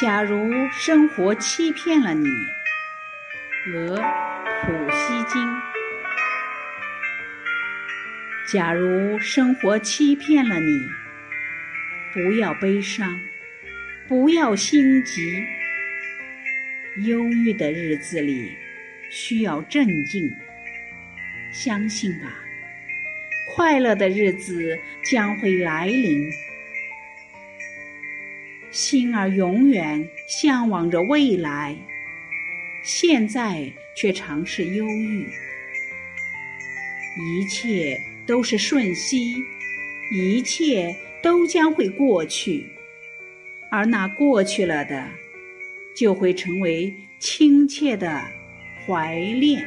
假如生活欺骗了你，俄普希金。假如生活欺骗了你，不要悲伤，不要心急。忧郁的日子里需要镇静，相信吧，快乐的日子将会来临。心儿永远向往着未来，现在却常是忧郁。一切都是瞬息，一切都将会过去，而那过去了的，就会成为亲切的怀恋。